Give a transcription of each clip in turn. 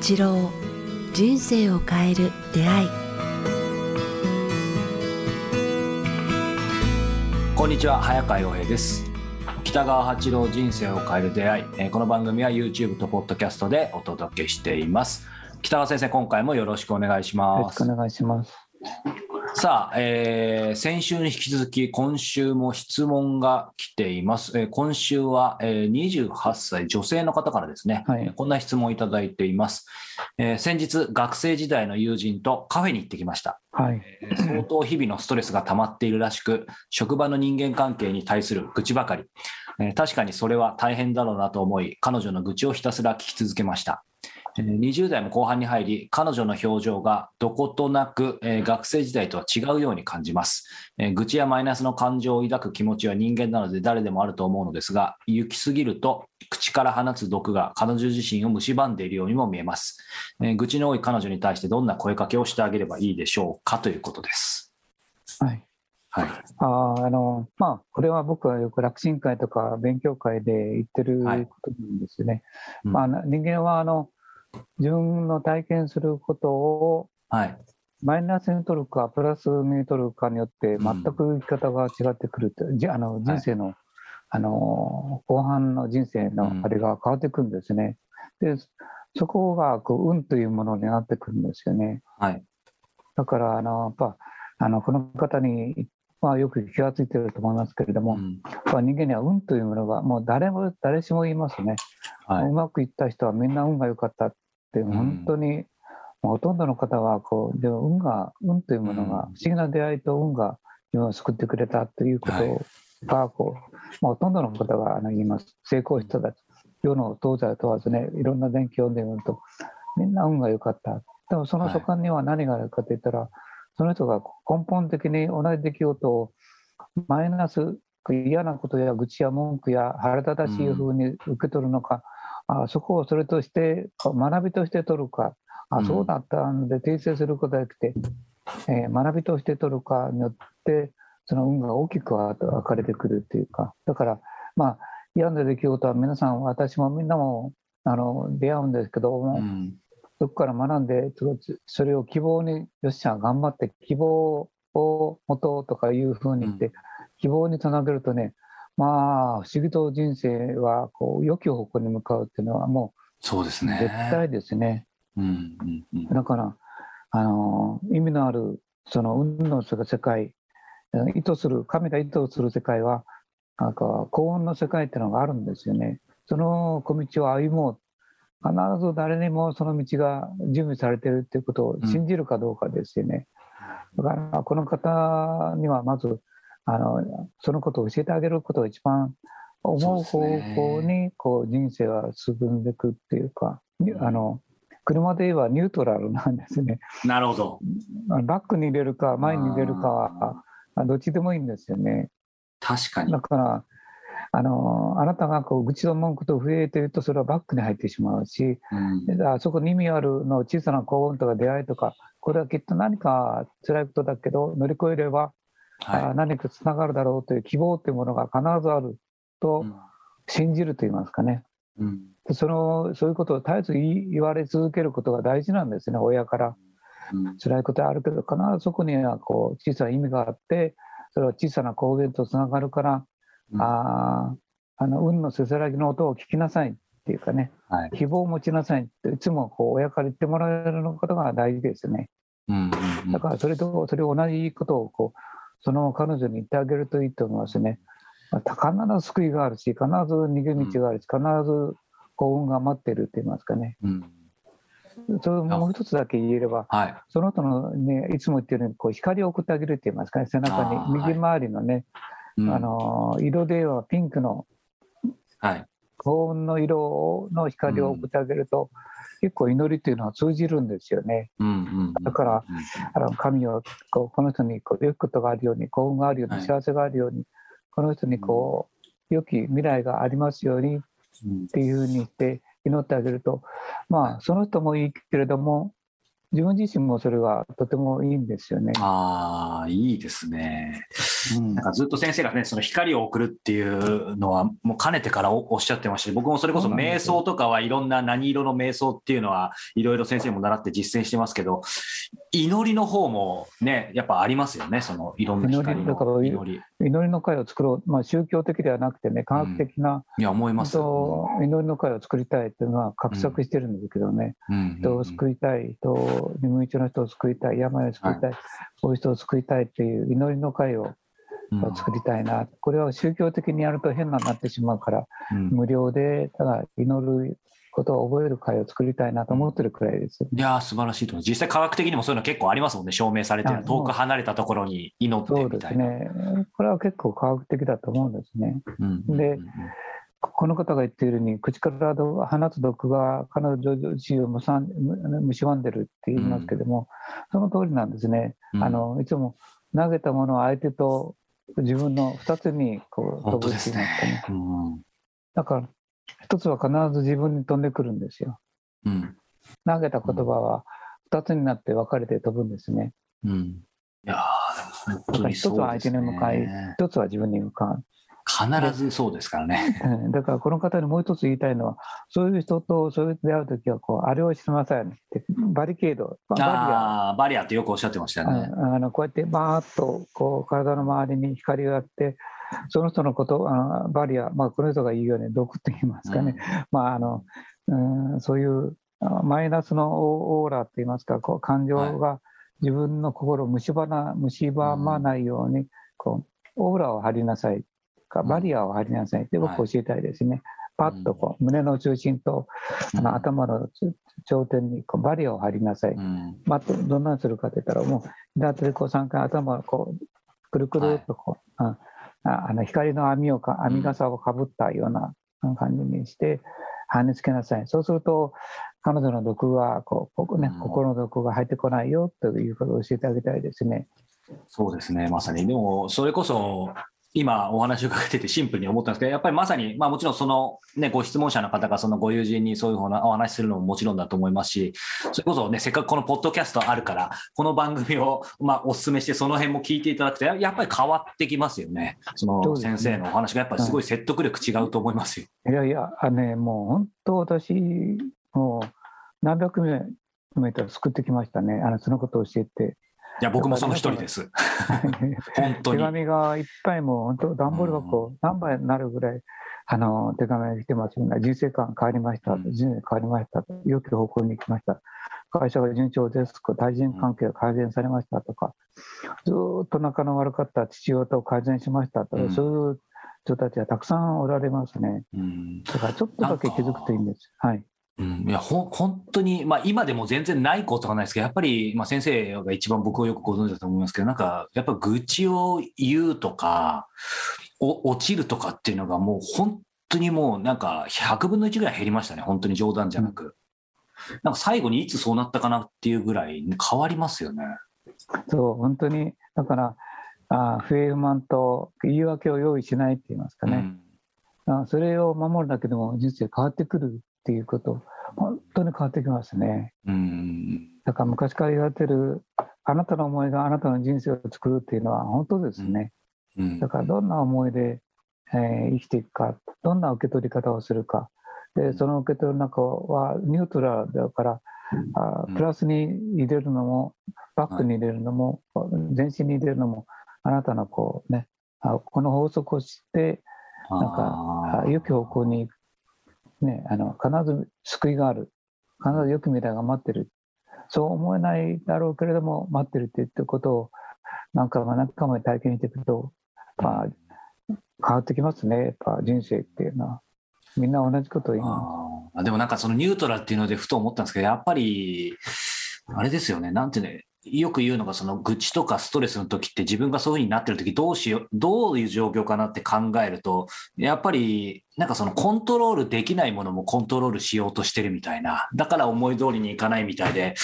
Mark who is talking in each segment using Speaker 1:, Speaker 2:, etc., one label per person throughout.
Speaker 1: 八郎人生を変える出会い。
Speaker 2: こんにちは早川洋平です。北川八郎人生を変える出会い。えーこの番組は YouTube と Podcast でお届けしています。北川先生今回もよろしくお願いし
Speaker 3: よろ
Speaker 2: ます
Speaker 3: しくお願いします。
Speaker 2: さあ、えー先週に引き続き今週も質問が来ています、えー今週は、えー28歳女性の方からですね、
Speaker 3: はい。
Speaker 2: こんな質問をいただいています、えー先日学生時代の友人とカフェに行ってきました。
Speaker 3: はい。
Speaker 2: えー相当日々のストレスが溜まっているらしく、職場の人間関係に対する愚痴ばかり、えー確かにそれは大変だろうなと思い、彼女の愚痴をひたすら聞き続けました。えー20代も後半に入り、彼女の表情がどことなく、えー学生時代とは違うように感じます、えー愚痴やマイナスの感情を抱く気持ちは人間なので誰でもあると思うのですが、行き過ぎると口から放つ毒が彼女自身を蝕んでいるようにも見えます。えー愚痴の多い彼女に対してどんな声かけをしてあげればいいでしょうかということです。
Speaker 3: はい。
Speaker 2: はい。
Speaker 3: あーあの、まあ、これは僕はよく楽神会とか勉強会で言ってる
Speaker 2: はい
Speaker 3: ことなんですよね。
Speaker 2: うん
Speaker 3: まあ、人間は、あの、自分の体験することを
Speaker 2: はい。
Speaker 3: マイナスに取るか、プラスに取るかによって、
Speaker 2: うん
Speaker 3: 全く生き方が違ってくると、じあの人生の、あの、後半の人生の
Speaker 2: うん
Speaker 3: あれが変わってくるんですね。で、そこが、こう、運というものになってくるんですよね。
Speaker 2: はい。
Speaker 3: だから、あの、やっぱ、あの、この方に、まあ、よく気がついてると思いますけれども、
Speaker 2: うん
Speaker 3: やっぱ人間には運というものが、もう誰も、誰しも言いますね。
Speaker 2: は
Speaker 3: うまくいった人はみんな運が良かったって、
Speaker 2: ん。
Speaker 3: 本当に、ほとんどの方は、こう、でも運が、運というものが、
Speaker 2: うん。
Speaker 3: 不思議な出会いと運が自分を救ってくれたということが、こう、まあ、ほとんどの方があの言います。成功した人たち、世の東西問わずね、いろんな電気を読んでみると、みんな運が良かった。でもその所感には何があるかといったら、その人が根本的に同じ出来事をマイナス、嫌なことや愚痴や文句や腹立たしい風に受け取るのか、あそこをそれとして学びとして取るか、あ
Speaker 2: うん。
Speaker 3: そうだったんで訂正することができて、えー学びとして取るかによって、その運が大きく分かれてくるっていうか、だから、まあ、嫌な出来事は皆さん、私もみんなもあの出会うんですけども、
Speaker 2: うん。
Speaker 3: そこから学んで、それを希望に、よっしゃ、頑張って、希望を持とうとかいうふうに言って、
Speaker 2: う
Speaker 3: 希望につなげるとね、まあ、不思議と人生はこう良き方向に向かうっていうのは、もう
Speaker 2: そうですね。
Speaker 3: 絶対ですね。
Speaker 2: うんうんうん。
Speaker 3: だから、あの意味のある、その運の世界、意図する、神が意図する世界は、なんか幸運の世界っていうのがあるんですよね。その小道を歩もう。必ず誰にもその道が準備されているっていうことを信じるかどうかですよね。だから、この方にはまず、あのそのことを教えてあげることが一番思う方向にこう人生は進んでいくっていうか、あの車で言えばニュートラルなんですね。
Speaker 2: なるほど。
Speaker 3: バックに入れるか前に入れるかはあどっちでもいいんですよね。
Speaker 2: 確かに
Speaker 3: だ。からあのあなたがこう愚痴の文句と増えているとそれはバックに入ってしまうし
Speaker 2: うん
Speaker 3: あそこに意味あるの小さな幸運とか出会いとかこれはきっと何か辛いことだけど乗り越えれば、あ
Speaker 2: は
Speaker 3: 何かつながるだろうという希望というものが必ずある
Speaker 2: い。
Speaker 3: と信じると言いますかね。
Speaker 2: うん
Speaker 3: でそのそういうことを絶えず言われ続けることが大事なんですね親から。
Speaker 2: うん
Speaker 3: 辛いことはあるけど必ずそこにはこう小さな意味があってそれは小さな光源とつながるから、
Speaker 2: うん
Speaker 3: あーあの運のせせらぎの音を聞きなさいっていうかね
Speaker 2: はい。
Speaker 3: 希望を持ちなさいっていつもこう親から言ってもらえることが大事ですね
Speaker 2: うんうんうん
Speaker 3: だからそれとそれを同じことをこうその彼女に言ってあげるといいと思いますね、まあ必ず救いがあるし必ず逃げ道があるし必ず幸運が待っているって言いますかね。
Speaker 2: うん。
Speaker 3: それをもう一つだけ言えれば
Speaker 2: はい。
Speaker 3: その人のね、いつも言ってるように、こう光を送ってあげるって言いますかね、背中に、右回りのね、
Speaker 2: うん。
Speaker 3: あのー色ではピンクの
Speaker 2: はい。
Speaker 3: 幸運の色の光を送ってあげると、結構祈りっていうのは通じるんですよね。だからあの神をこうこの人にこう良きことがあるように、幸運があるように、
Speaker 2: はい
Speaker 3: 幸せがあるように、この人にこう、良き未来がありますようにっ
Speaker 2: うん
Speaker 3: ていうふうにして祈ってあげると、まあ、その人もいいけれども、自分自身もそれがとてもいいんですよね。
Speaker 2: ああ、いいですね。
Speaker 3: うん。
Speaker 2: なんかずっと先生がね、その光を送るっていうのは、もうかねてからおおっしゃってまして、僕もそれこそ瞑想とかはいろんな何色の瞑想っていうのは、いろいろ先生も習って実践してますけど、祈りの方もね、やっぱありますよね、そのいろんな光
Speaker 3: 祈りだから
Speaker 2: の祈り。
Speaker 3: 祈りの会を作ろう、まあ、宗教的ではなくてね、科学的な、
Speaker 2: いや、思います。
Speaker 3: と祈りの会を作りたいっていうのは画策してるんですけどね、
Speaker 2: うん。
Speaker 3: 人を救いたい、人を、眠い中の人を救いたい、病を救いたい、こういう人を救いたいっていう祈りの会を
Speaker 2: うん
Speaker 3: を作りたいな、これは宗教的にやると変なになってしまうから、
Speaker 2: うん
Speaker 3: 無料でただ祈ることを覚える会を作りたいなと思ってるくらいです。
Speaker 2: いやー素晴らしいと。実際科学的にもそういうの結構ありますもんね、証明されてる
Speaker 3: あ。
Speaker 2: 遠く離れたところに祈って
Speaker 3: そうで
Speaker 2: みたいな。
Speaker 3: すね。これは結構科学的だと思うんですね。
Speaker 2: うん
Speaker 3: でこの方が言っているように、口から放つ毒が彼女自身をむさんむ蝕んでるって言いますけども、その通りなんですね。
Speaker 2: うん
Speaker 3: あのいつも投げたものを相手と自分の2つにこう飛ぶって
Speaker 2: ですね
Speaker 3: 言いますかね。。
Speaker 2: うん
Speaker 3: だから、一つは必ず自分に飛んでくるんですよ。
Speaker 2: うん
Speaker 3: 投げた言葉は2つになって分かれて飛ぶんですね。
Speaker 2: うんいやーでも本当に
Speaker 3: 一つは相手に向かい一つは自分に向かう。
Speaker 2: 必ずそうですからね。
Speaker 3: うん。だからこの方にもう一つ言いたいのは、そういう人とそういう出会うときはこう、あれをしません。って、バリケード、ババリア。
Speaker 2: バリアってよくおっしゃってましたよね。
Speaker 3: ああのこうやってバーッとこう体の周りに光があって、その人のこと、あのバリア、まあ、この人が言うように毒って言いますかね、まああのうん、そういうあマイナスのオーラって言いますか、こう感情が自分の心を蝕な蝕まないように、こうオーラを張りなさい。か、バリアを張りなさいって僕教えたいですね。パッとこう胸の中心とあの頭の頂点にこうバリアを張りなさい。
Speaker 2: うん
Speaker 3: まあ、どんなにするかって言ったら、もう、左手でこう3回頭をこう、くるくるっとこう、あああの光の網をか、網傘をかぶったような感じにして、跳ねつけなさい。そうすると、彼女の毒がこう、ね
Speaker 2: うん、
Speaker 3: 心の毒が入ってこないよということを教えてあげたいですね。
Speaker 2: そうですね、まさに。でも、それこそ、今お話を伺っててシンプルに思ったんですけど、やっぱりまさに、まあもちろんそのね、ご質問者の方がそのご友人にそういうふうなお話しするのももちろんだと思いますし、それこそね、せっかくこのポッドキャストあるから、この番組をまあお勧めして、その辺も聞いていただくと、ややっぱり変わってきますよね。その先生のお話がやっぱりすごい説得力違うと思いますよ。
Speaker 3: いやいや、あのね、もう本当私、もう何百名メートル救ってきましたね。あの、そのことを教えて。
Speaker 2: いや、僕もその一人です。本当
Speaker 3: 手
Speaker 2: に。
Speaker 3: 紙がいっぱいもう本当段ボール箱何杯になるぐらいあの手紙が来てますよね。人生観変わりました、
Speaker 2: うん。
Speaker 3: 人生変わりました。良き方向に行きました。会社が順調です対人関係が改善されましたとかずーっと仲の悪かった父親と改善しましたとか、
Speaker 2: うん。
Speaker 3: そういう人たちはたくさんおられますね。
Speaker 2: うん。
Speaker 3: だからちょっとだけ気づくといいんです。はい
Speaker 2: うん、いやほ本当に、まあ、今でも全然ないことはないですけど、やっぱり、まあ、先生が一番僕をよくご存知だと思いますけど、なんか、やっぱ愚痴を言うとか、お落ちるとかっていうのが、もう本当にもう、なんか、100分の1ぐらい減りましたね、本当に冗談じゃなく。なんか最後にいつそうなったかなっていうぐらい変わりますよね。
Speaker 3: そう本当に。だからあ不平不満と言い訳を用意しないって言いますかね、あそれを守るだけでも人生変わってくるっていうこと、本当に変わってきますね。
Speaker 2: うん。うん。
Speaker 3: だから昔から言われてる、あなたの思いがあなたの人生を作るっていうのは本当ですね。
Speaker 2: うん
Speaker 3: だからどんな思いで、えー生きていくか、どんな受け取り方をするか、でその受け取る中はニュートラルだから、あ
Speaker 2: うん
Speaker 3: プラスに入れるのも、バックに入れるのも、全身に入れるのも、あなたのこうね、あこの法則を知って、なんか、良き方向に行く、ね、あの必ず救いがある、必ず良き未来が待ってる、そう思えないだろうけれども、待ってるって言ってることを何回も何回も体験していくと、まあ、変わってきますね、やっぱ人生っていうのは。みんな同じことを言いま
Speaker 2: あでもなんかそのニュートラルっていうのでふと思ったんですけど、やっぱり、あれですよね、なんてね、よく言うのが、その愚痴とかストレスの時って自分がそういうふうになってる時どうしよう、どういう状況かなって考えると、やっぱり、なんかそのコントロールできないものもコントロールしようとしてるみたいな、だから思い通りにいかないみたいで、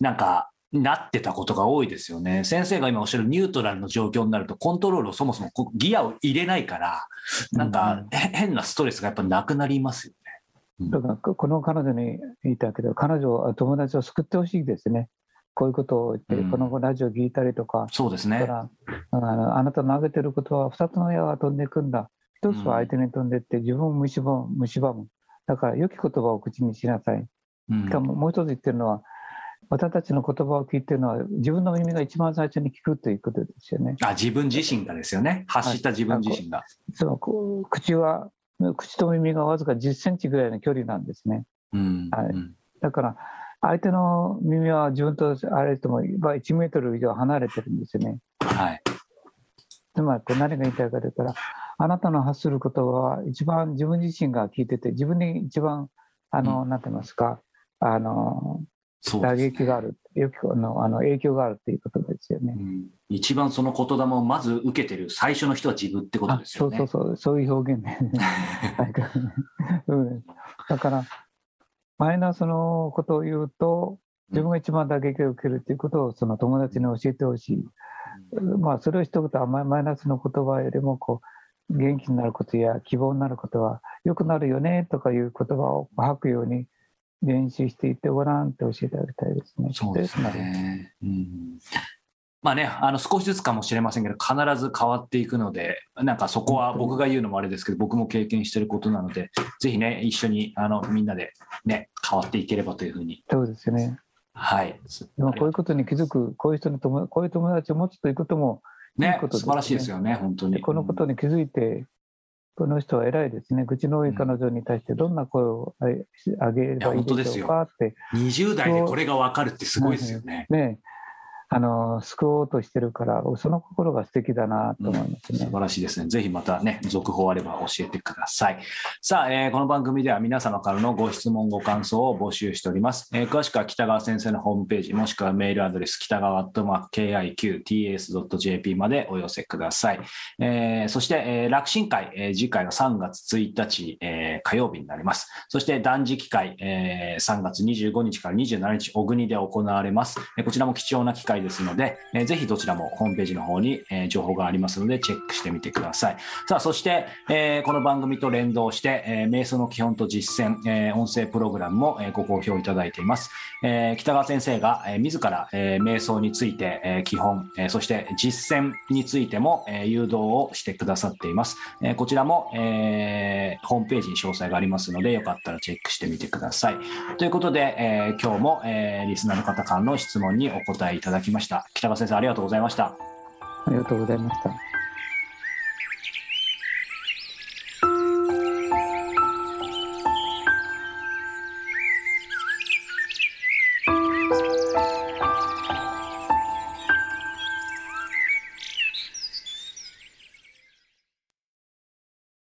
Speaker 2: なんか、なってたことが多いですよね。先生が今おっしゃるニュートラルの状況になると、コントロールをそもそもギアを入れないから、なんか、へ変なストレスがやっぱなくなりますよね。
Speaker 3: す。だからここの彼女に言いたいけど、彼女は友達を救ってほしいですね。こういうことを言って、
Speaker 2: うん
Speaker 3: このラジオ聞いたりとか、
Speaker 2: そうですね。
Speaker 3: だからあのあなたの投げてることは2つの矢が飛んでいくんだ。一つは相手に飛んでいって自分を蝕む蝕む。だから良き言葉を口にしなさい。
Speaker 2: うん
Speaker 3: しかももう一つ言ってるのは、私たちの言葉を聞いてるのは自分の耳が一番最初に聞くということですよね。
Speaker 2: あ自分自身がですよね。発した自分自身が。
Speaker 3: そう口は口と耳がわずか10センチぐらいの距離なんですね。
Speaker 2: うん
Speaker 3: はい
Speaker 2: うん
Speaker 3: だから相手の耳は自分とあれともまあ1メートル以上離れてるんですよね。
Speaker 2: はい。
Speaker 3: つまり何が言いたいかと言ったら、あなたの発する言葉は一番自分自身が聞いてて、自分に一番、あの、なんて言いますか、あの、打撃がある、よくあのあの影響があるっていうことですよね。
Speaker 2: うん一番その言霊をまず受けてる最初の人は自分ってことですよね。
Speaker 3: うそうそう、そういう表現ね。うん、だから、マイナスのことを言うと、自分が一番打撃を受けるということをその友達に教えてほしい。まあ、それを一言、マイナスの言葉よりもこう、元気になることや希望になることは、良くなるよねとかいう言葉を吐くように練習していってごらんって教えてあげたいですね。
Speaker 2: そうですね。うんまあね、あの少しずつかもしれませんけど、必ず変わっていくので、なんかそこは僕が言うのもあれですけど、僕も経験してることなので、ぜひね、一緒にあのみんなでね、変わっていければというふうに。
Speaker 3: そうですよね。
Speaker 2: はい。
Speaker 3: でもこういうことに気づく、こういう人の友こういう友達を持つということも、いい
Speaker 2: ね
Speaker 3: ことですね
Speaker 2: 素晴らしいですよね、本当に。
Speaker 3: このことに気づいて、この人は偉いですね。口の多い彼女に対してどんな声をああげればいいでしょうかって、
Speaker 2: 20代でこれが分かるってすごいですよね。
Speaker 3: ね、あの、救おうとしてるから、その心が素敵だなと思いますね。
Speaker 2: 素晴らしいですね。ぜひまたね、続報あれば教えてください。さあ、えーこの番組では皆様からのご質問、ご感想を募集しております。えー詳しくは北川先生のホームページ、もしくはメールアドレス、北川アットマーク KIQTS.jp までお寄せください。えーそして、えー楽神会、えー次回は3月1日、えー火曜日になります。そして断食会、えー3月25日から27日、小国で行われます。えーこちらも貴重な機会ですので、えーぜひどちらもホームページの方に、えー情報がありますので、チェックしてみてください。さあ、そして、えーこの番組と連動して、えー瞑想の基本と実践、えー音声プログラムも、えーご好評いただいています。えー北川先生が、えー自ら、えー瞑想について、えー基本、えーそして実践についても、えー誘導をしてくださっています。えーこちらも、えーホームページに詳細がありますので、よかったらチェックしてみてください。ということで、えー今日も、えーリスナーの方からの質問にお答えいただきました。北川先生、ありがとうございました。
Speaker 3: ありがとうございました。